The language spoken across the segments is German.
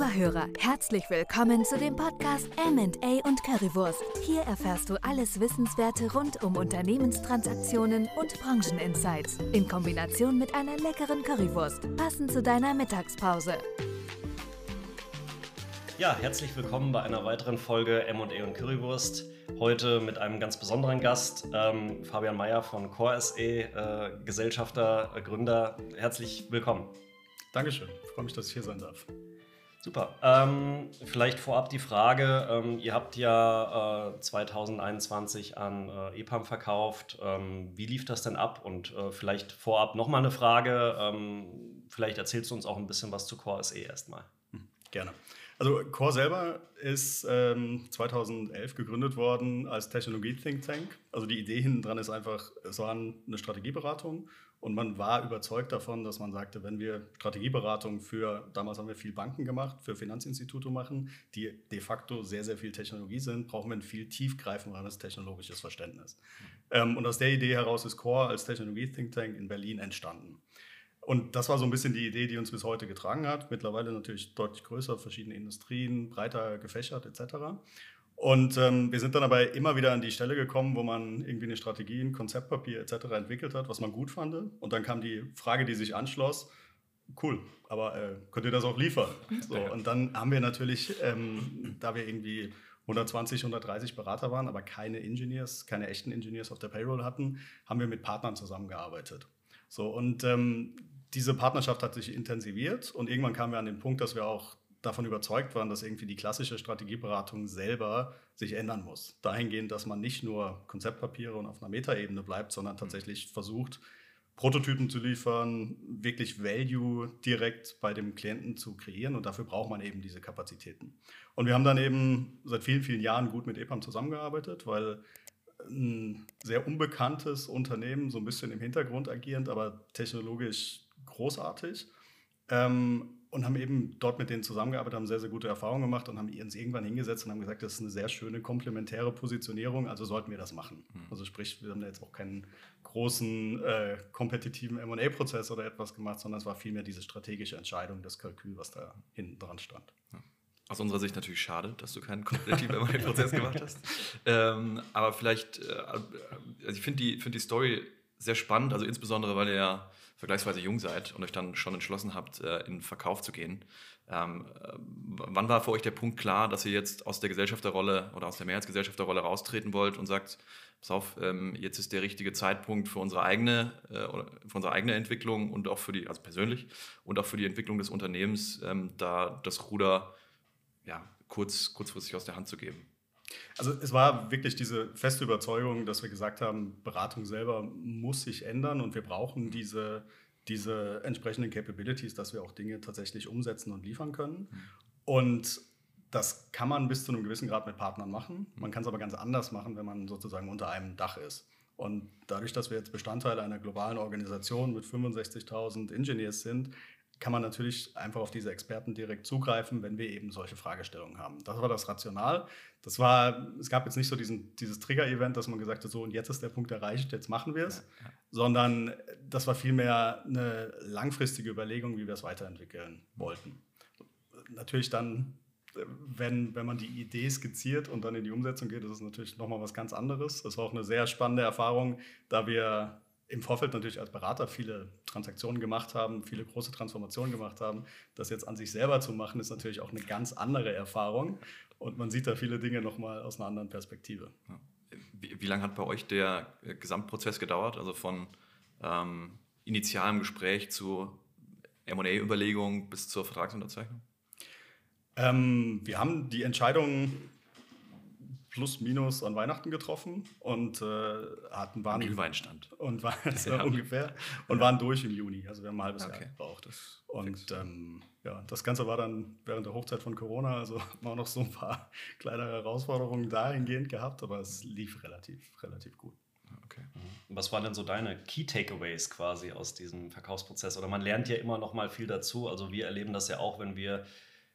Lieber Hörer, herzlich willkommen zu dem Podcast M&A und Currywurst. Hier erfährst du alles Wissenswerte rund um Unternehmenstransaktionen und Brancheninsights in Kombination mit einer leckeren Currywurst, passend zu deiner Mittagspause. Ja, herzlich willkommen bei einer weiteren Folge M&A und Currywurst. Heute mit einem ganz besonderen Gast, ähm, Fabian Mayer von Core SE, äh, Gesellschafter, äh, Gründer. Herzlich willkommen. Dankeschön, ich freue mich, dass ich hier sein darf. Super. Ähm, vielleicht vorab die Frage, ähm, ihr habt ja äh, 2021 an äh, EPAM verkauft. Ähm, wie lief das denn ab? Und äh, vielleicht vorab nochmal eine Frage. Ähm, vielleicht erzählst du uns auch ein bisschen was zu Core SE erstmal. Hm, gerne. Also Core selber ist 2011 ähm, gegründet worden als Technologie-Think Tank. Also die Idee hinten dran ist einfach, es war eine Strategieberatung und man war überzeugt davon, dass man sagte, wenn wir Strategieberatung für, damals haben wir viel Banken gemacht, für Finanzinstitute machen, die de facto sehr, sehr viel Technologie sind, brauchen wir ein viel tiefgreifenderes technologisches Verständnis. Ähm, und aus der Idee heraus ist Core als Technologie-Think Tank in Berlin entstanden. Und das war so ein bisschen die Idee, die uns bis heute getragen hat. Mittlerweile natürlich deutlich größer, verschiedene Industrien, breiter gefächert etc. Und ähm, wir sind dann aber immer wieder an die Stelle gekommen, wo man irgendwie eine Strategie, ein Konzeptpapier etc. entwickelt hat, was man gut fand. Und dann kam die Frage, die sich anschloss, cool, aber äh, könnt ihr das auch liefern? So, und dann haben wir natürlich, ähm, da wir irgendwie 120, 130 Berater waren, aber keine Engineers, keine echten Engineers auf der Payroll hatten, haben wir mit Partnern zusammengearbeitet. So, und ähm, diese Partnerschaft hat sich intensiviert und irgendwann kamen wir an den Punkt, dass wir auch davon überzeugt waren, dass irgendwie die klassische Strategieberatung selber sich ändern muss. Dahingehend, dass man nicht nur Konzeptpapiere und auf einer Metaebene bleibt, sondern tatsächlich versucht, Prototypen zu liefern, wirklich Value direkt bei dem Klienten zu kreieren und dafür braucht man eben diese Kapazitäten. Und wir haben dann eben seit vielen, vielen Jahren gut mit EPAM zusammengearbeitet, weil ein sehr unbekanntes Unternehmen, so ein bisschen im Hintergrund agierend, aber technologisch großartig. Ähm, und haben eben dort mit denen zusammengearbeitet, haben sehr, sehr gute Erfahrungen gemacht und haben uns irgendwann hingesetzt und haben gesagt, das ist eine sehr schöne komplementäre Positionierung, also sollten wir das machen. Mhm. Also sprich, wir haben da jetzt auch keinen großen äh, kompetitiven M&A-Prozess oder etwas gemacht, sondern es war vielmehr diese strategische Entscheidung, das Kalkül, was da hinten dran stand. Ja. Aus unserer Sicht natürlich schade, dass du keinen kompetitiven M&A-Prozess gemacht hast. Ähm, aber vielleicht, äh, also ich finde die, find die Story sehr spannend, also insbesondere, weil ihr ja vergleichsweise jung seid und euch dann schon entschlossen habt, äh, in den Verkauf zu gehen. Ähm, äh, wann war für euch der Punkt klar, dass ihr jetzt aus der Gesellschafterrolle oder aus der Mehrheitsgesellschafterrolle raustreten wollt und sagt, pass auf, ähm, jetzt ist der richtige Zeitpunkt für unsere eigene, äh, für unsere eigene Entwicklung und auch für die, also persönlich und auch für die Entwicklung des Unternehmens, ähm, da das Ruder ja, kurz, kurzfristig aus der Hand zu geben? Also es war wirklich diese feste Überzeugung, dass wir gesagt haben, Beratung selber muss sich ändern und wir brauchen diese, diese entsprechenden Capabilities, dass wir auch Dinge tatsächlich umsetzen und liefern können. Und das kann man bis zu einem gewissen Grad mit Partnern machen. Man kann es aber ganz anders machen, wenn man sozusagen unter einem Dach ist. Und dadurch, dass wir jetzt Bestandteil einer globalen Organisation mit 65.000 Engineers sind, kann man natürlich einfach auf diese Experten direkt zugreifen, wenn wir eben solche Fragestellungen haben. Das war das Rational. Das war, es gab jetzt nicht so diesen, dieses Trigger-Event, dass man gesagt hat, so und jetzt ist der Punkt erreicht, jetzt machen wir es, ja, ja. sondern das war vielmehr eine langfristige Überlegung, wie wir es weiterentwickeln wollten. Natürlich dann, wenn, wenn man die Idee skizziert und dann in die Umsetzung geht, ist es natürlich nochmal was ganz anderes. Das war auch eine sehr spannende Erfahrung, da wir im Vorfeld natürlich als Berater viele Transaktionen gemacht haben, viele große Transformationen gemacht haben. Das jetzt an sich selber zu machen, ist natürlich auch eine ganz andere Erfahrung. Und man sieht da viele Dinge nochmal aus einer anderen Perspektive. Wie, wie lange hat bei euch der äh, Gesamtprozess gedauert? Also von ähm, initialem Gespräch zu MA-Überlegung bis zur Vertragsunterzeichnung? Ähm, wir haben die Entscheidung plus minus an Weihnachten getroffen und äh, hatten waren Glühweinstand und waren so ja. ungefähr und ja. waren durch im Juni. Also wir haben ein halbes okay. Jahr gebraucht. Und ähm, ja, das Ganze war dann während der Hochzeit von Corona, also haben wir auch noch so ein paar kleine Herausforderungen dahingehend gehabt, aber es lief relativ relativ gut. Okay. Mhm. Was waren denn so deine Key Takeaways quasi aus diesem Verkaufsprozess? Oder man lernt ja immer noch mal viel dazu. Also wir erleben das ja auch, wenn wir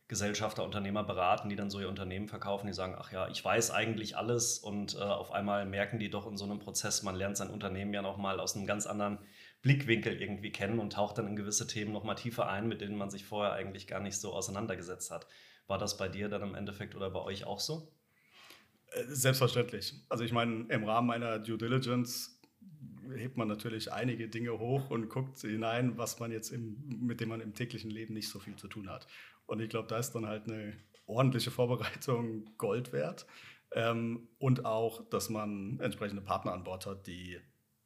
Gesellschafter, Unternehmer beraten, die dann so ihr Unternehmen verkaufen, die sagen, ach ja, ich weiß eigentlich alles und äh, auf einmal merken die doch in so einem Prozess, man lernt sein Unternehmen ja nochmal aus einem ganz anderen Blickwinkel irgendwie kennen und taucht dann in gewisse Themen nochmal tiefer ein, mit denen man sich vorher eigentlich gar nicht so auseinandergesetzt hat. War das bei dir dann im Endeffekt oder bei euch auch so? Äh, selbstverständlich. Also ich meine, im Rahmen einer Due Diligence hebt man natürlich einige Dinge hoch und guckt hinein, was man jetzt im, mit dem man im täglichen Leben nicht so viel zu tun hat. Und ich glaube, da ist dann halt eine ordentliche Vorbereitung Gold wert. Ähm, und auch, dass man entsprechende Partner an Bord hat, die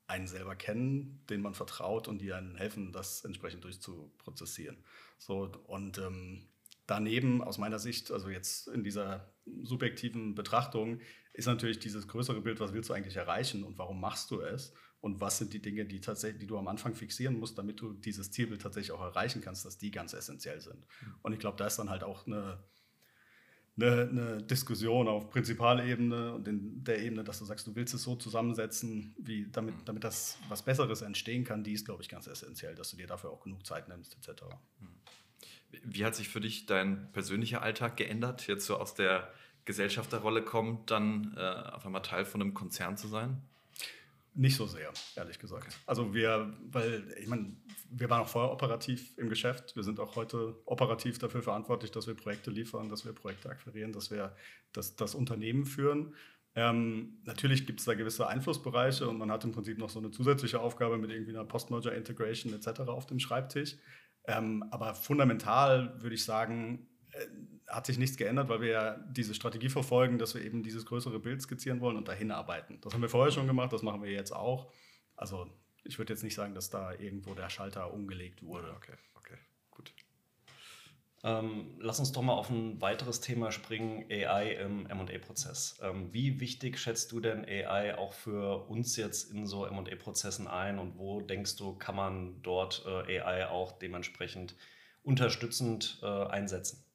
einen selber kennen, denen man vertraut und die einen helfen, das entsprechend durchzuprozessieren. So, und ähm, daneben, aus meiner Sicht, also jetzt in dieser subjektiven Betrachtung, ist natürlich dieses größere Bild, was willst du eigentlich erreichen und warum machst du es? Und was sind die Dinge, die, tatsächlich, die du am Anfang fixieren musst, damit du dieses Zielbild tatsächlich auch erreichen kannst, dass die ganz essentiell sind. Mhm. Und ich glaube, da ist dann halt auch eine, eine, eine, Diskussion auf Prinzipalebene und in der Ebene, dass du sagst, du willst es so zusammensetzen, wie damit, mhm. damit das was Besseres entstehen kann, die ist, glaube ich, ganz essentiell, dass du dir dafür auch genug Zeit nimmst, etc. Mhm. Wie hat sich für dich dein persönlicher Alltag geändert, jetzt so aus der Gesellschafterrolle kommt, dann äh, auf einmal Teil von einem Konzern zu sein? Nicht so sehr, ehrlich gesagt. Also wir, weil ich meine, wir waren auch vorher operativ im Geschäft. Wir sind auch heute operativ dafür verantwortlich, dass wir Projekte liefern, dass wir Projekte akquirieren, dass wir das, das Unternehmen führen. Ähm, natürlich gibt es da gewisse Einflussbereiche und man hat im Prinzip noch so eine zusätzliche Aufgabe mit irgendwie einer Post-Merger Integration etc. auf dem Schreibtisch. Ähm, aber fundamental würde ich sagen, äh, hat sich nichts geändert, weil wir ja diese Strategie verfolgen, dass wir eben dieses größere Bild skizzieren wollen und dahin arbeiten. Das haben wir vorher schon gemacht, das machen wir jetzt auch. Also ich würde jetzt nicht sagen, dass da irgendwo der Schalter umgelegt wurde. Okay, okay, gut. Ähm, lass uns doch mal auf ein weiteres Thema springen, AI im MA-Prozess. Ähm, wie wichtig schätzt du denn AI auch für uns jetzt in so MA-Prozessen ein und wo denkst du, kann man dort äh, AI auch dementsprechend unterstützend äh, einsetzen?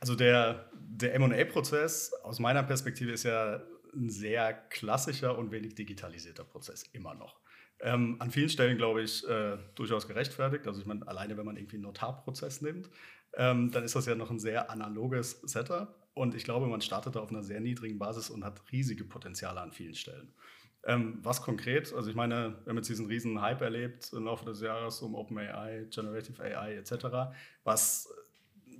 Also der, der MA-Prozess aus meiner Perspektive ist ja ein sehr klassischer und wenig digitalisierter Prozess, immer noch. Ähm, an vielen Stellen, glaube ich, äh, durchaus gerechtfertigt. Also ich meine, alleine wenn man irgendwie einen Notarprozess nimmt, ähm, dann ist das ja noch ein sehr analoges Setup. Und ich glaube, man startet da auf einer sehr niedrigen Basis und hat riesige Potenziale an vielen Stellen. Ähm, was konkret? Also ich meine, wir haben jetzt diesen riesen Hype erlebt im Laufe des Jahres um OpenAI, Generative AI etc., was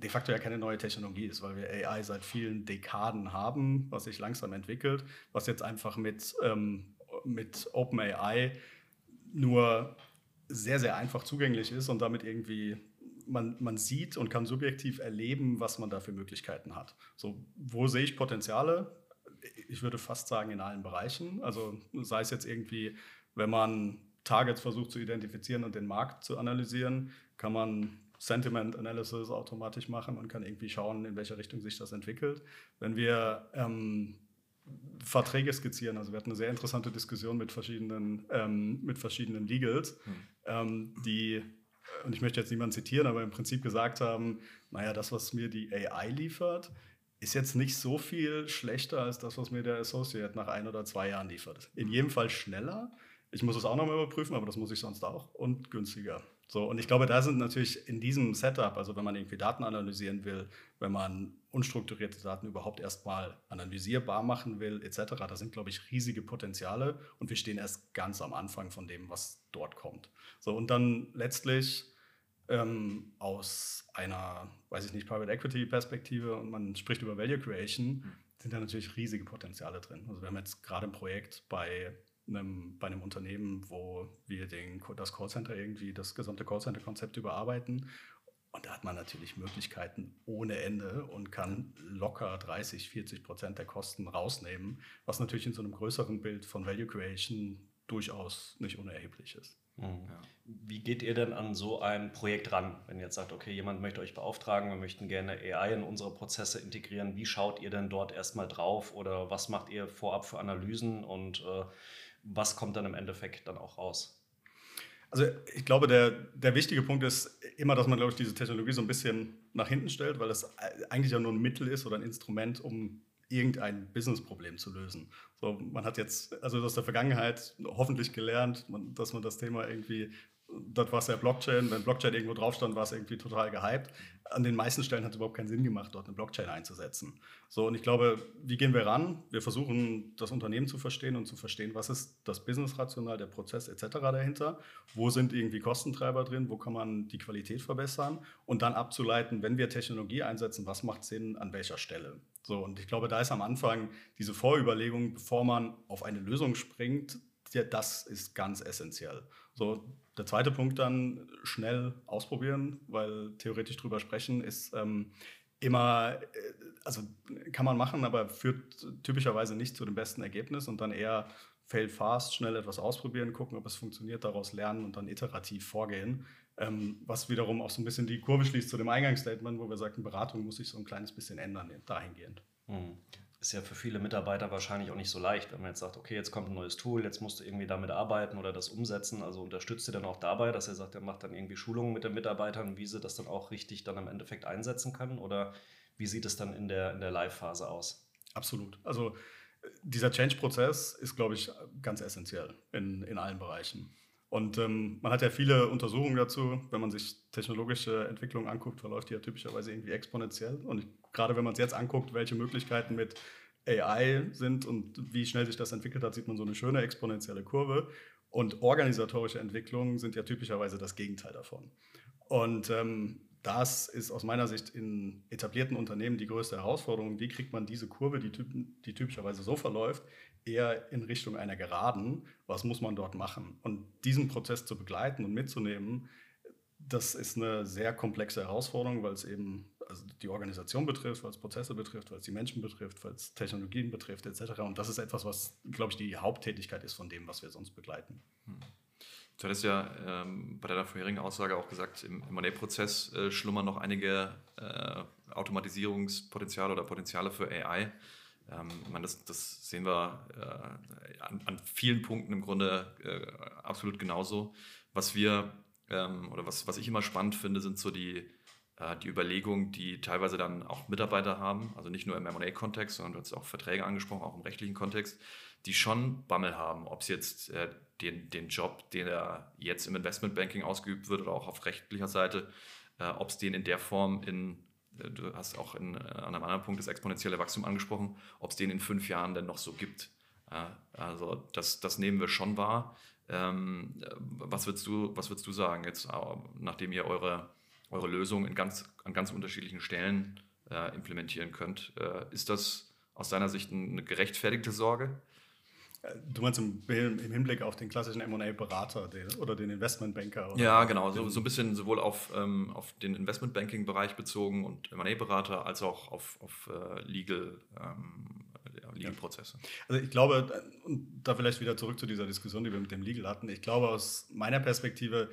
de facto ja keine neue Technologie ist, weil wir AI seit vielen Dekaden haben, was sich langsam entwickelt, was jetzt einfach mit, ähm, mit OpenAI nur sehr, sehr einfach zugänglich ist und damit irgendwie man, man sieht und kann subjektiv erleben, was man da für Möglichkeiten hat. So, wo sehe ich Potenziale? Ich würde fast sagen in allen Bereichen. Also sei es jetzt irgendwie, wenn man Targets versucht zu identifizieren und den Markt zu analysieren, kann man Sentiment Analysis automatisch machen und kann irgendwie schauen, in welche Richtung sich das entwickelt. Wenn wir ähm, Verträge skizzieren, also wir hatten eine sehr interessante Diskussion mit verschiedenen, ähm, mit verschiedenen Legals, hm. ähm, die, und ich möchte jetzt niemanden zitieren, aber im Prinzip gesagt haben, naja, das, was mir die AI liefert, ist jetzt nicht so viel schlechter als das, was mir der Associate nach ein oder zwei Jahren liefert. In jedem Fall schneller. Ich muss es auch nochmal überprüfen, aber das muss ich sonst auch und günstiger. So, und ich glaube, da sind natürlich in diesem Setup, also wenn man irgendwie Daten analysieren will, wenn man unstrukturierte Daten überhaupt erstmal analysierbar machen will, etc., da sind, glaube ich, riesige Potenziale und wir stehen erst ganz am Anfang von dem, was dort kommt. So, und dann letztlich ähm, aus einer, weiß ich nicht, Private Equity Perspektive und man spricht über Value Creation, hm. sind da natürlich riesige Potenziale drin. Also wir haben jetzt gerade ein Projekt bei einem, bei einem Unternehmen, wo wir den, das Callcenter irgendwie, das gesamte Callcenter-Konzept überarbeiten. Und da hat man natürlich Möglichkeiten ohne Ende und kann locker 30, 40 Prozent der Kosten rausnehmen, was natürlich in so einem größeren Bild von Value Creation durchaus nicht unerheblich ist. Mhm. Ja. Wie geht ihr denn an so ein Projekt ran, wenn ihr jetzt sagt, okay, jemand möchte euch beauftragen, wir möchten gerne AI in unsere Prozesse integrieren? Wie schaut ihr denn dort erstmal drauf oder was macht ihr vorab für Analysen und äh, was kommt dann im Endeffekt dann auch raus? Also ich glaube, der, der wichtige Punkt ist immer, dass man, glaube ich, diese Technologie so ein bisschen nach hinten stellt, weil das eigentlich ja nur ein Mittel ist oder ein Instrument, um irgendein Businessproblem zu lösen. So, man hat jetzt also aus der Vergangenheit hoffentlich gelernt, dass man das Thema irgendwie das war ja Blockchain. Wenn Blockchain irgendwo drauf stand, war es irgendwie total gehypt. An den meisten Stellen hat es überhaupt keinen Sinn gemacht, dort eine Blockchain einzusetzen. So, und ich glaube, wie gehen wir ran? Wir versuchen, das Unternehmen zu verstehen und zu verstehen, was ist das Business-Rational, der Prozess etc. dahinter. Wo sind irgendwie Kostentreiber drin? Wo kann man die Qualität verbessern? Und dann abzuleiten, wenn wir Technologie einsetzen, was macht Sinn an welcher Stelle? So, und ich glaube, da ist am Anfang diese Vorüberlegung, bevor man auf eine Lösung springt, ja, das ist ganz essentiell. So, der zweite Punkt dann schnell ausprobieren, weil theoretisch drüber sprechen ist ähm, immer, äh, also kann man machen, aber führt typischerweise nicht zu dem besten Ergebnis und dann eher fail fast, schnell etwas ausprobieren, gucken, ob es funktioniert, daraus lernen und dann iterativ vorgehen. Ähm, was wiederum auch so ein bisschen die Kurve schließt zu dem Eingangsstatement, wo wir sagten, Beratung muss sich so ein kleines bisschen ändern dahingehend. Mhm ist ja für viele Mitarbeiter wahrscheinlich auch nicht so leicht, wenn man jetzt sagt, okay, jetzt kommt ein neues Tool, jetzt musst du irgendwie damit arbeiten oder das umsetzen. Also unterstützt ihr dann auch dabei, dass er sagt, er macht dann irgendwie Schulungen mit den Mitarbeitern, wie sie das dann auch richtig dann im Endeffekt einsetzen können? Oder wie sieht es dann in der, in der Live-Phase aus? Absolut. Also dieser Change-Prozess ist, glaube ich, ganz essentiell in, in allen Bereichen. Und ähm, man hat ja viele Untersuchungen dazu. Wenn man sich technologische Entwicklung anguckt, verläuft die ja typischerweise irgendwie exponentiell. Und gerade wenn man es jetzt anguckt, welche Möglichkeiten mit AI sind und wie schnell sich das entwickelt hat, sieht man so eine schöne exponentielle Kurve. Und organisatorische Entwicklungen sind ja typischerweise das Gegenteil davon. Und ähm, das ist aus meiner Sicht in etablierten Unternehmen die größte Herausforderung. Wie kriegt man diese Kurve, die, die typischerweise so verläuft, eher in Richtung einer Geraden? Was muss man dort machen? Und diesen Prozess zu begleiten und mitzunehmen, das ist eine sehr komplexe Herausforderung, weil es eben also die Organisation betrifft, weil es Prozesse betrifft, weil es die Menschen betrifft, weil es Technologien betrifft, etc. Und das ist etwas, was, glaube ich, die Haupttätigkeit ist von dem, was wir sonst begleiten. Hm. Du hattest ja ähm, bei deiner vorherigen Aussage auch gesagt, im M&A-Prozess äh, schlummern noch einige äh, Automatisierungspotenziale oder Potenziale für AI. Ähm, meine, das, das sehen wir äh, an, an, vielen Punkten im Grunde äh, absolut genauso. Was wir ähm, oder was, was ich immer spannend finde, sind so die äh, die Überlegung, die teilweise dann auch Mitarbeiter haben, also nicht nur im M&A-Kontext, sondern du hast auch Verträge angesprochen, auch im rechtlichen Kontext, die schon Bammel haben, ob es jetzt äh, den, den Job, den er jetzt im Investmentbanking ausgeübt wird oder auch auf rechtlicher Seite, äh, ob es den in der Form in, du hast auch in, äh, an einem anderen Punkt das exponentielle Wachstum angesprochen, ob es den in fünf Jahren denn noch so gibt. also das, das nehmen wir schon wahr. Ähm, was, würdest du, was würdest du sagen, jetzt, nachdem ihr eure eure Lösung in ganz, an ganz unterschiedlichen Stellen äh, implementieren könnt. Äh, ist das aus deiner Sicht eine gerechtfertigte Sorge? Äh, du meinst im, im Hinblick auf den klassischen MA-Berater oder den Investmentbanker? Ja, genau. So, so ein bisschen sowohl auf, ähm, auf den Investmentbanking-Bereich bezogen und MA-Berater als auch auf, auf äh, Legal. Ähm, Legal-Prozesse. Also ich glaube, und da vielleicht wieder zurück zu dieser Diskussion, die wir mit dem Legal hatten, ich glaube aus meiner Perspektive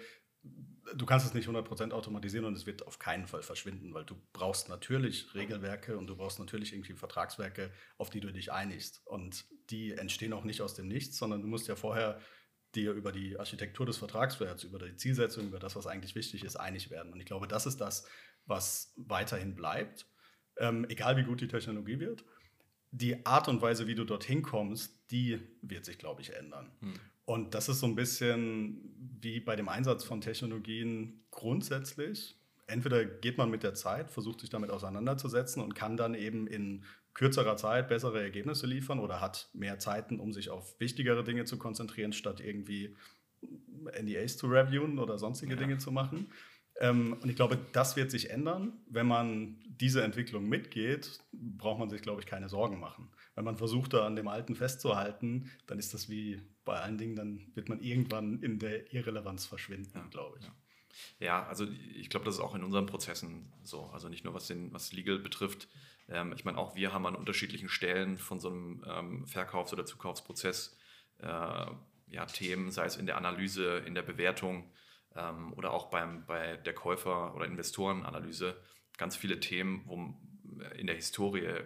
du kannst es nicht 100% automatisieren und es wird auf keinen Fall verschwinden, weil du brauchst natürlich Regelwerke und du brauchst natürlich irgendwie Vertragswerke, auf die du dich einigst. Und die entstehen auch nicht aus dem Nichts, sondern du musst ja vorher dir über die Architektur des Vertragswerks, über die Zielsetzung, über das, was eigentlich wichtig ist, einig werden. Und ich glaube, das ist das, was weiterhin bleibt, ähm, egal wie gut die Technologie wird. Die Art und Weise, wie du dorthin kommst, die wird sich, glaube ich, ändern. Hm. Und das ist so ein bisschen wie bei dem Einsatz von Technologien grundsätzlich. Entweder geht man mit der Zeit, versucht sich damit auseinanderzusetzen und kann dann eben in kürzerer Zeit bessere Ergebnisse liefern oder hat mehr Zeiten, um sich auf wichtigere Dinge zu konzentrieren, statt irgendwie NDAs zu reviewen oder sonstige ja. Dinge zu machen. Ähm, und ich glaube, das wird sich ändern. Wenn man diese Entwicklung mitgeht, braucht man sich, glaube ich, keine Sorgen machen. Wenn man versucht, da an dem Alten festzuhalten, dann ist das wie bei allen Dingen, dann wird man irgendwann in der Irrelevanz verschwinden, ja, glaube ich. Ja. Ja, also ich glaube, das ist auch in unseren Prozessen so. Also nicht nur was den was Legal betrifft. Ähm, ich meine, auch wir haben an unterschiedlichen Stellen von so einem ähm, Verkaufs- oder Zukaufsprozess äh, ja, Themen, sei es in der Analyse, in der Bewertung ähm, oder auch beim, bei der Käufer- oder Investorenanalyse, ganz viele Themen, wo in der Historie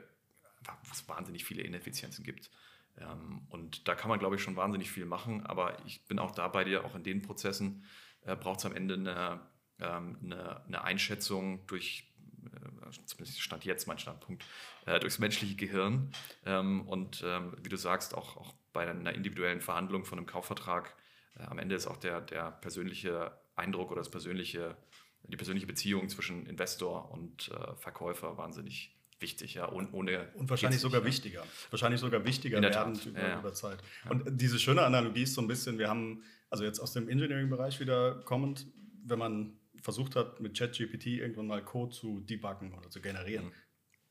es wahnsinnig viele Ineffizienzen gibt. Ähm, und da kann man, glaube ich, schon wahnsinnig viel machen. Aber ich bin auch da bei dir, auch in den Prozessen äh, braucht es am Ende eine, ähm, eine, eine, Einschätzung durch, äh, zumindest stand jetzt mein Standpunkt, äh, durchs menschliche Gehirn. Ähm, und ähm, wie du sagst, auch, auch bei einer individuellen Verhandlung von einem Kaufvertrag, äh, am Ende ist auch der, der persönliche Eindruck oder das persönliche, die persönliche Beziehung zwischen Investor und äh, Verkäufer wahnsinnig wichtig, ja. Und, ohne und wahrscheinlich sogar nicht, wichtiger. Wahrscheinlich sogar wichtiger werden über, ja, über, Zeit. Und diese schöne Analogie ist so ein bisschen, wir haben, also jetzt aus dem Engineering-Bereich wieder kommend, wenn man versucht hat, mit ChatGPT irgendwann mal Code zu debuggen oder zu generieren. Mhm.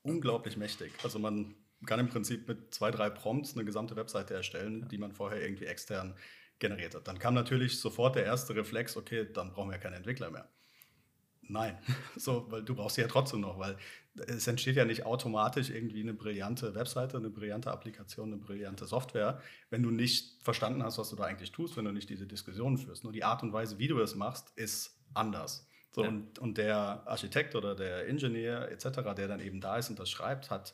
Unglaublich mächtig. Also man kann im Prinzip mit zwei, drei Prompts eine gesamte Webseite erstellen, die man vorher irgendwie extern generiert hat. Dann kam natürlich sofort der erste Reflex, okay, dann brauchen wir keine Entwickler mehr. Nein, so, weil du brauchst sie ja trotzdem noch, weil es entsteht ja nicht automatisch irgendwie eine brillante Webseite, eine brillante Applikation, eine brillante Software, wenn du nicht verstanden hast, was du da eigentlich tust, wenn du nicht diese Diskussion führst. Nur die Art und Weise, wie du es machst, ist anders. So, ja. und, und der Architekt oder der Ingenieur etc., der dann eben da ist und das schreibt, hat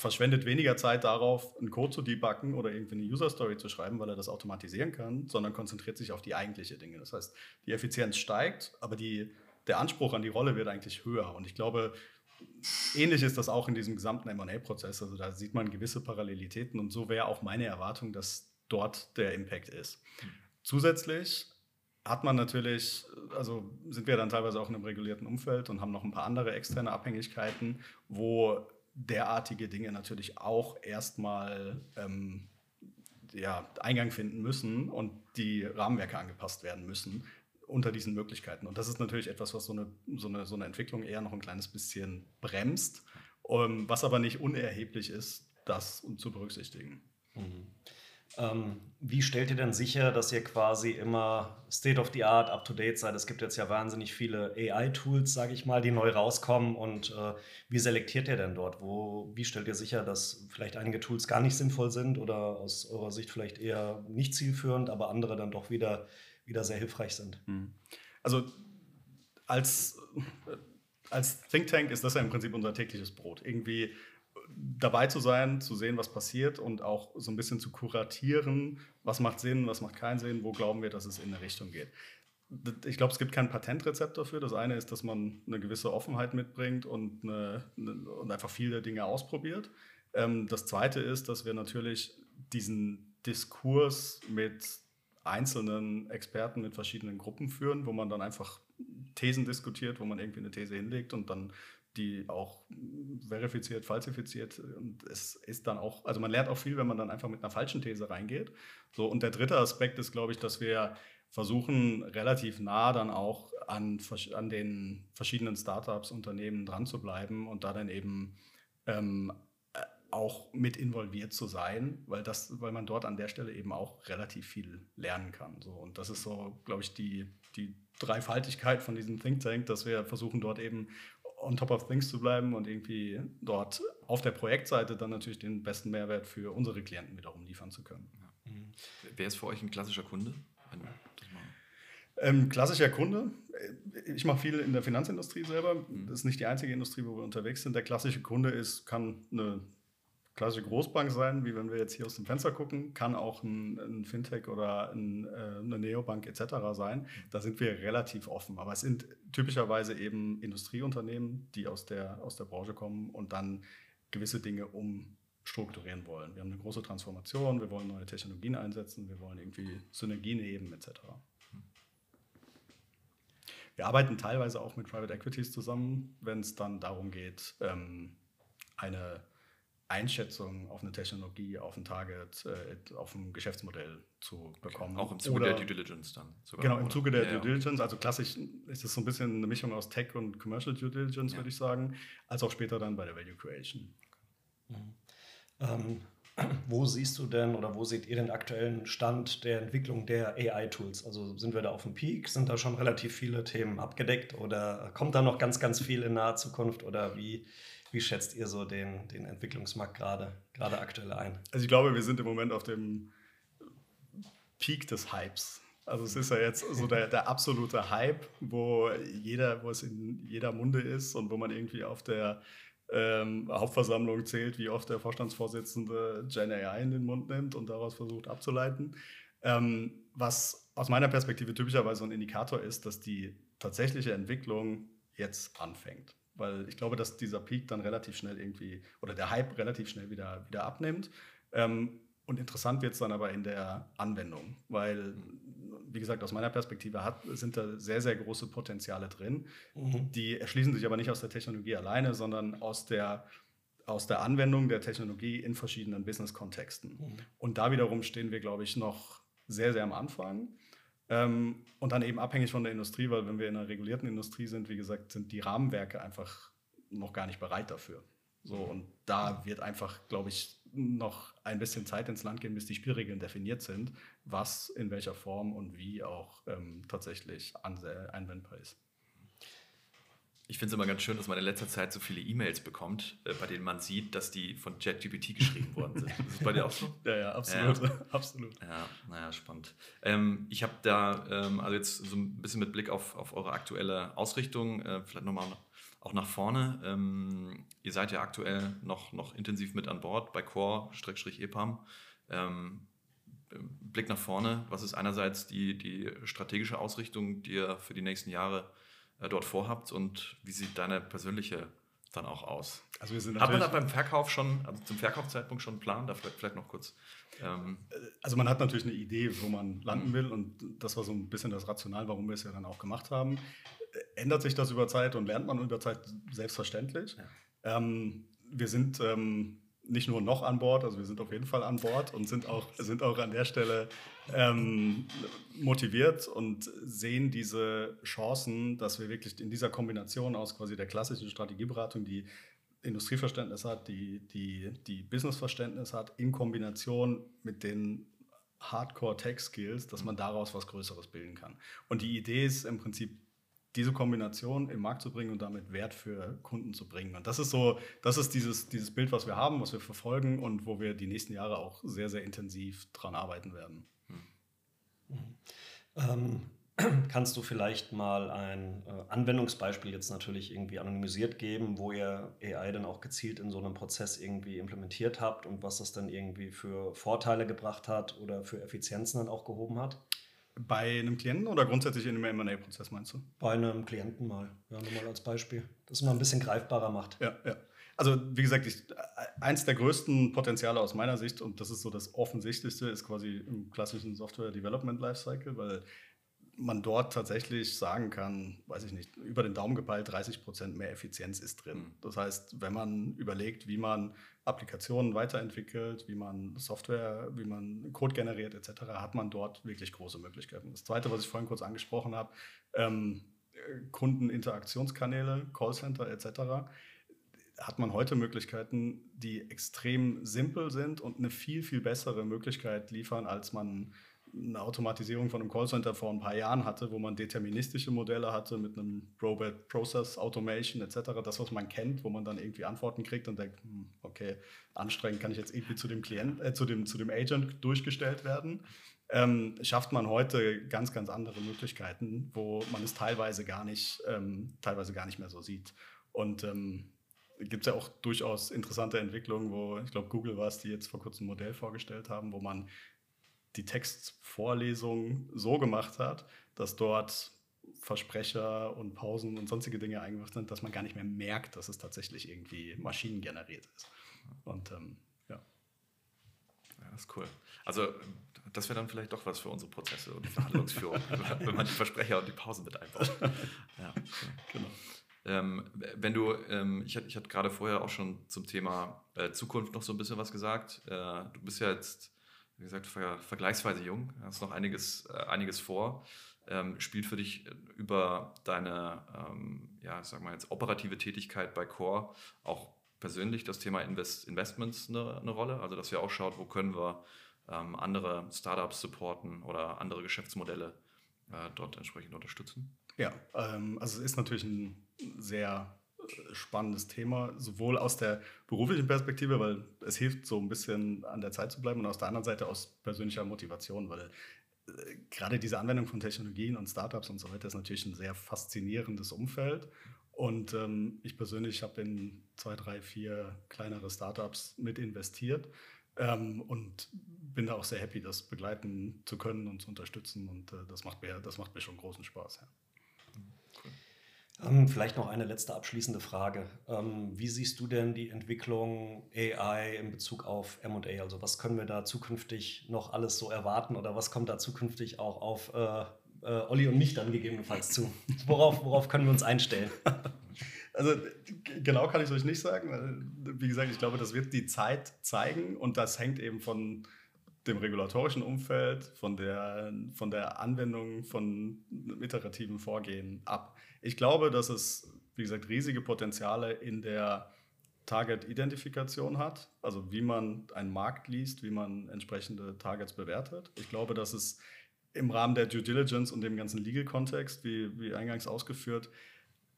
verschwendet weniger Zeit darauf, einen Code zu debuggen oder irgendwie eine User Story zu schreiben, weil er das automatisieren kann, sondern konzentriert sich auf die eigentliche Dinge. Das heißt, die Effizienz steigt, aber die, der Anspruch an die Rolle wird eigentlich höher. Und ich glaube, ähnlich ist das auch in diesem gesamten MA-Prozess. Also da sieht man gewisse Parallelitäten und so wäre auch meine Erwartung, dass dort der Impact ist. Zusätzlich hat man natürlich, also sind wir dann teilweise auch in einem regulierten Umfeld und haben noch ein paar andere externe Abhängigkeiten, wo derartige Dinge natürlich auch erstmal ähm, ja, Eingang finden müssen und die Rahmenwerke angepasst werden müssen unter diesen Möglichkeiten. Und das ist natürlich etwas, was so eine, so eine, so eine Entwicklung eher noch ein kleines bisschen bremst, um, ähm, was aber nicht unerheblich ist, das zu berücksichtigen. Mhm. Ähm, wie stellt ihr denn sicher, dass ihr quasi immer State of the Art, up to date seid? Es gibt jetzt ja wahnsinnig viele AI-Tools, sage ich mal, die neu rauskommen. Und äh, wie selektiert ihr denn dort? Wo, wie stellt ihr sicher, dass vielleicht einige Tools gar nicht sinnvoll sind oder aus eurer Sicht vielleicht eher nicht zielführend, aber andere dann doch wieder, wieder sehr hilfreich sind? Hm. Also als, als Think Tank ist das ja im Prinzip unser tägliches Brot. Irgendwie dabei zu sein, zu sehen, was passiert und auch so ein bisschen zu kuratieren, was macht Sinn, was macht keinen Sinn, wo glauben wir, dass es in eine Richtung geht. Ich glaube, es gibt kein Patentrezept dafür. Das eine ist, dass man eine gewisse Offenheit mitbringt und, eine, und einfach viele Dinge ausprobiert. Ähm, das zweite ist, dass wir natürlich diesen Diskurs mit einzelnen Experten mit verschiedenen Gruppen führen, wo man dann einfach Thesen diskutiert, wo man irgendwie eine These hinlegt und dann die auch verifiziert, falsifiziert. Und es ist dann auch, also man lernt auch viel, wenn man dann einfach mit einer falschen These reingeht. So, und der dritte Aspekt ist, glaube ich, dass wir versuchen, relativ nah dann auch an, an den verschiedenen Startups, Unternehmen dran zu bleiben und da dann eben ähm, äh, auch mit involviert zu sein, weil, das, weil man dort an der Stelle eben auch relativ viel lernen kann. So, und das ist so, glaube ich, die, die Dreifaltigkeit von diesem Think Tank, dass wir versuchen, dort eben on top of things zu bleiben und irgendwie dort auf der Projektseite dann natürlich den besten Mehrwert für unsere Klienten wiederum liefern zu können. Ja. Mhm. Wer ist für euch ein klassischer Kunde? Ähm, klassischer Kunde. Äh, ich mache viel in der Finanzindustrie selber. Mhm. Das ist nicht die einzige Industrie, wo wir unterwegs sind. Der klassische Kunde ist, kann eine klassische Großbank sein, wie wenn wir jetzt hier aus dem Fenster gucken, kann auch ein, ein Fintech oder ein, äh, eine Neobank etc. sein. Da sind wir relativ offen. Aber es sind typischerweise eben Industrieunternehmen, die aus der, aus der Branche kommen und dann gewisse Dinge umstrukturieren wollen. Wir haben eine große Transformation, wir wollen neue Technologien einsetzen, wir wollen irgendwie Synergien heben etc. Wir arbeiten teilweise auch mit Private Equities zusammen, wenn es dann darum geht, ähm, eine Einschätzung auf eine Technologie, auf ein Target, äh, auf ein Geschäftsmodell zu bekommen. Auch im Zuge Oder, der Due Diligence dann. Sogar, genau, im oder? Zuge der ja, Due Diligence. Also klassisch ist es so ein bisschen eine Mischung aus Tech und Commercial Due Diligence, ja. würde ich sagen, als auch später dann bei der Value Creation. Mhm. Ähm, wo siehst du denn oder wo seht ihr den aktuellen Stand der Entwicklung der AI-Tools? Also sind wir da auf dem Peak? Sind da schon relativ viele Themen abgedeckt oder kommt da noch ganz, ganz viel in naher Zukunft oder wie? Wie schätzt ihr so den, den Entwicklungsmarkt gerade, gerade aktuell ein? Also ich glaube, wir sind im Moment auf dem Peak des Hypes. Also es ist ja jetzt so der, der absolute Hype, wo jeder, wo es in jeder Munde ist und wo man irgendwie auf der ähm, Hauptversammlung zählt, wie oft der Vorstandsvorsitzende Gen AI in den Mund nimmt und daraus versucht abzuleiten. Ähm, was aus meiner Perspektive typischerweise ein Indikator ist, dass die tatsächliche Entwicklung jetzt anfängt weil ich glaube, dass dieser Peak dann relativ schnell irgendwie oder der Hype relativ schnell wieder, wieder abnimmt. Ähm, und interessant wird es dann aber in der Anwendung, weil wie gesagt, aus meiner Perspektive hat, sind da sehr, sehr große Potenziale drin. Mhm. Die erschließen sich aber nicht aus der Technologie alleine, sondern aus der, aus der Anwendung der Technologie in verschiedenen Business-Kontexten. Mhm. Und da wiederum stehen wir, glaube ich, noch sehr, sehr am Anfang. Ähm, und dann eben abhängig von der Industrie, weil wenn wir in einer regulierten Industrie sind, wie gesagt, sind die Rahmenwerke einfach noch gar nicht bereit dafür. So, und da wird einfach, glaube ich, noch ein bisschen Zeit ins Land gehen, bis die Spielregeln definiert sind, was in welcher Form und wie auch ähm, tatsächlich anwendbar ist. Ich finde es immer ganz schön, dass man in letzter Zeit so viele E-Mails bekommt, äh, bei denen man sieht, dass die von ChatGPT geschrieben worden sind. Ist das bei dir auch so? Ja, ja, absolut. Ja, absolut. ja naja, spannend. Ähm, ich habe da, ähm, also jetzt so ein bisschen mit Blick auf, auf eure aktuelle Ausrichtung, äh, vielleicht nochmal auch nach vorne. Ähm, ihr seid ja aktuell noch, noch intensiv mit an Bord bei Core-EPAM. Ähm, Blick nach vorne, was ist einerseits die, die strategische Ausrichtung, die ihr für die nächsten Jahre dort vorhabt und wie sieht deine persönliche dann auch aus? Also wir sind Hat man da beim Verkauf schon, also zum Verkaufszeitpunkt schon einen Plan? Da vielleicht, noch kurz. Ähm also man hat natürlich eine Idee, wo man landen will und das war so ein bisschen das Rational, warum wir es ja dann auch gemacht haben ändert sich das über Zeit und lernt man über Zeit selbstverständlich. Ja. Ähm, wir sind ähm, nicht nur noch an Bord, also wir sind auf jeden Fall an Bord und sind auch, sind auch an der Stelle ähm, motiviert und sehen diese Chancen, dass wir wirklich in dieser Kombination aus quasi der klassischen Strategieberatung, die Industrieverständnis hat, die, die, die Businessverständnis hat, in Kombination mit den Hardcore-Tech-Skills, dass man daraus was Größeres bilden kann. Und die Idee ist im Prinzip diese Kombination im Markt zu bringen und damit Wert für Kunden zu bringen. Und das ist so, das ist dieses, dieses Bild, was wir haben, was wir verfolgen und wo wir die nächsten Jahre auch sehr, sehr intensiv dran arbeiten werden. Mhm. Ähm, kannst du vielleicht mal ein äh, Anwendungsbeispiel jetzt natürlich irgendwie anonymisiert geben, wo ihr AI dann auch gezielt in so einem Prozess irgendwie implementiert habt und was das dann irgendwie für Vorteile gebracht hat oder für Effizienzen dann auch gehoben hat? Bei einem Klienten oder grundsätzlich in einem M&A-Prozess meinst du? Bei einem Klienten mal, ja, nur mal als Beispiel. Das es mal ein bisschen greifbarer macht. Ja, ja. Also wie gesagt, ich, eins der größten Potenziale aus meiner Sicht, und das ist so das Offensichtlichste, ist quasi im klassischen Software Development Lifecycle, weil man dort tatsächlich sagen kann, weiß ich nicht, über den Daumen gepeilt, 30 Prozent mehr Effizienz ist drin. Mhm. Das heißt, wenn man überlegt, wie man Applikationen weiterentwickelt, wie man Software, wie man Code generiert etc., hat man dort wirklich große Möglichkeiten. Das Zweite, was ich vorhin kurz angesprochen habe, ähm, Kundeninteraktionskanäle, Callcenter etc., hat man heute Möglichkeiten, die extrem simpel sind und eine viel, viel bessere Möglichkeit liefern, als man eine Automatisierung von einem Callcenter vor ein paar Jahren hatte, wo man deterministische Modelle hatte mit einem Robot Process Automation etc. Das, was man kennt, wo man dann irgendwie Antworten kriegt und denkt, hm, okay, anstrengend kann ich jetzt irgendwie zu dem Klient, äh, zu dem, zu dem Agent durchgestellt werden. Ähm, schafft man heute ganz, ganz andere Möglichkeiten, wo man es teilweise gar nicht, ähm, teilweise gar nicht mehr so sieht. Und ähm, gibt es ja auch durchaus interessante Entwicklungen, wo ich glaube, Google war es, die jetzt vor kurzem ein Modell vorgestellt haben, wo man die Textvorlesung so gemacht hat, dass dort Versprecher und Pausen und sonstige Dinge eingemacht sind, dass man gar nicht mehr merkt, dass es tatsächlich irgendwie maschinengeneriert ist. Und ähm, ja. Ja, das ist cool. Also das wäre dann vielleicht doch was für unsere Prozesse und die Verhandlungsführung, wenn man die Versprecher und die Pausen mit einbaut. Ja, genau. Ähm, wenn du, ähm, ich, ich hatte gerade vorher auch schon zum Thema äh, Zukunft noch so ein bisschen was gesagt. Äh, du bist ja jetzt wie gesagt, ver vergleichsweise jung, hast noch einiges, äh, einiges vor. Ähm, spielt für dich über deine, ähm, ja, sag mal jetzt operative Tätigkeit bei Core auch persönlich das Thema Invest Investments eine, eine, Rolle? Also, dass wir auch schaut, wo können wir ähm, andere Startups supporten oder andere Geschäftsmodelle äh, dort entsprechend unterstützen? Ja, ähm, also es ist natürlich ein sehr spannendes Thema, sowohl aus der beruflichen Perspektive, weil es hilft, so ein bisschen an der Zeit zu bleiben, und aus der anderen Seite aus persönlicher Motivation, weil äh, gerade diese Anwendung von Technologien und Startups und so weiter ist natürlich ein sehr faszinierendes Umfeld. Und ähm, ich persönlich habe in zwei, drei, vier kleinere Startups mit investiert ähm, und bin da auch sehr happy, das begleiten zu können und zu unterstützen. Und äh, das, macht mir, das macht mir schon großen Spaß. Ja. Ähm, vielleicht noch eine letzte abschließende Frage. Ähm, wie siehst du denn die Entwicklung AI in Bezug auf MA? Also was können wir da zukünftig noch alles so erwarten oder was kommt da zukünftig auch auf äh, äh, Olli und mich dann gegebenenfalls zu? Worauf, worauf können wir uns einstellen? Also genau kann ich es euch nicht sagen. Wie gesagt, ich glaube, das wird die Zeit zeigen und das hängt eben von dem regulatorischen Umfeld, von der, von der Anwendung von iterativen Vorgehen ab. Ich glaube, dass es, wie gesagt, riesige Potenziale in der Target-Identifikation hat, also wie man einen Markt liest, wie man entsprechende Targets bewertet. Ich glaube, dass es im Rahmen der Due Diligence und dem ganzen Legal-Kontext, wie, wie eingangs ausgeführt,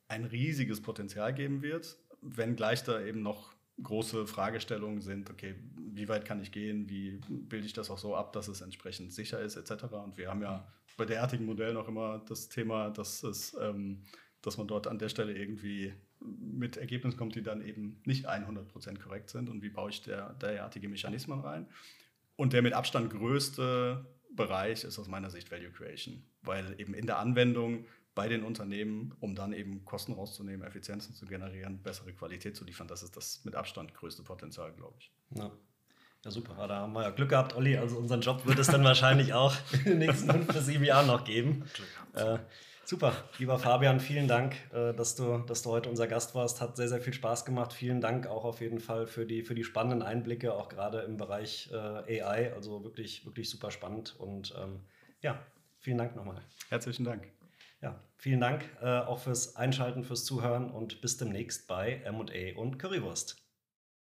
ein riesiges Potenzial geben wird, wenngleich da eben noch große Fragestellungen sind, okay, wie weit kann ich gehen, wie bilde ich das auch so ab, dass es entsprechend sicher ist, etc. Und wir haben ja bei derartigen Modellen auch immer das Thema, dass, es, ähm, dass man dort an der Stelle irgendwie mit Ergebnissen kommt, die dann eben nicht 100% korrekt sind und wie baue ich der, derartige Mechanismen rein. Und der mit Abstand größte Bereich ist aus meiner Sicht Value Creation, weil eben in der Anwendung bei den Unternehmen, um dann eben Kosten rauszunehmen, Effizienzen zu generieren, bessere Qualität zu liefern. Das ist das mit Abstand größte Potenzial, glaube ich. Ja. Ja, super. Da haben wir ja Glück gehabt, Olli. Also unseren Job wird es dann wahrscheinlich auch in den nächsten fünf bis sieben Jahren noch geben. Äh, super. Lieber Fabian, vielen Dank, äh, dass, du, dass du heute unser Gast warst. Hat sehr, sehr viel Spaß gemacht. Vielen Dank auch auf jeden Fall für die, für die spannenden Einblicke, auch gerade im Bereich äh, AI. Also wirklich, wirklich super spannend. Und ähm, ja, vielen Dank nochmal. Herzlichen Dank. Ja, vielen Dank äh, auch fürs Einschalten, fürs Zuhören und bis demnächst bei M&A und Currywurst.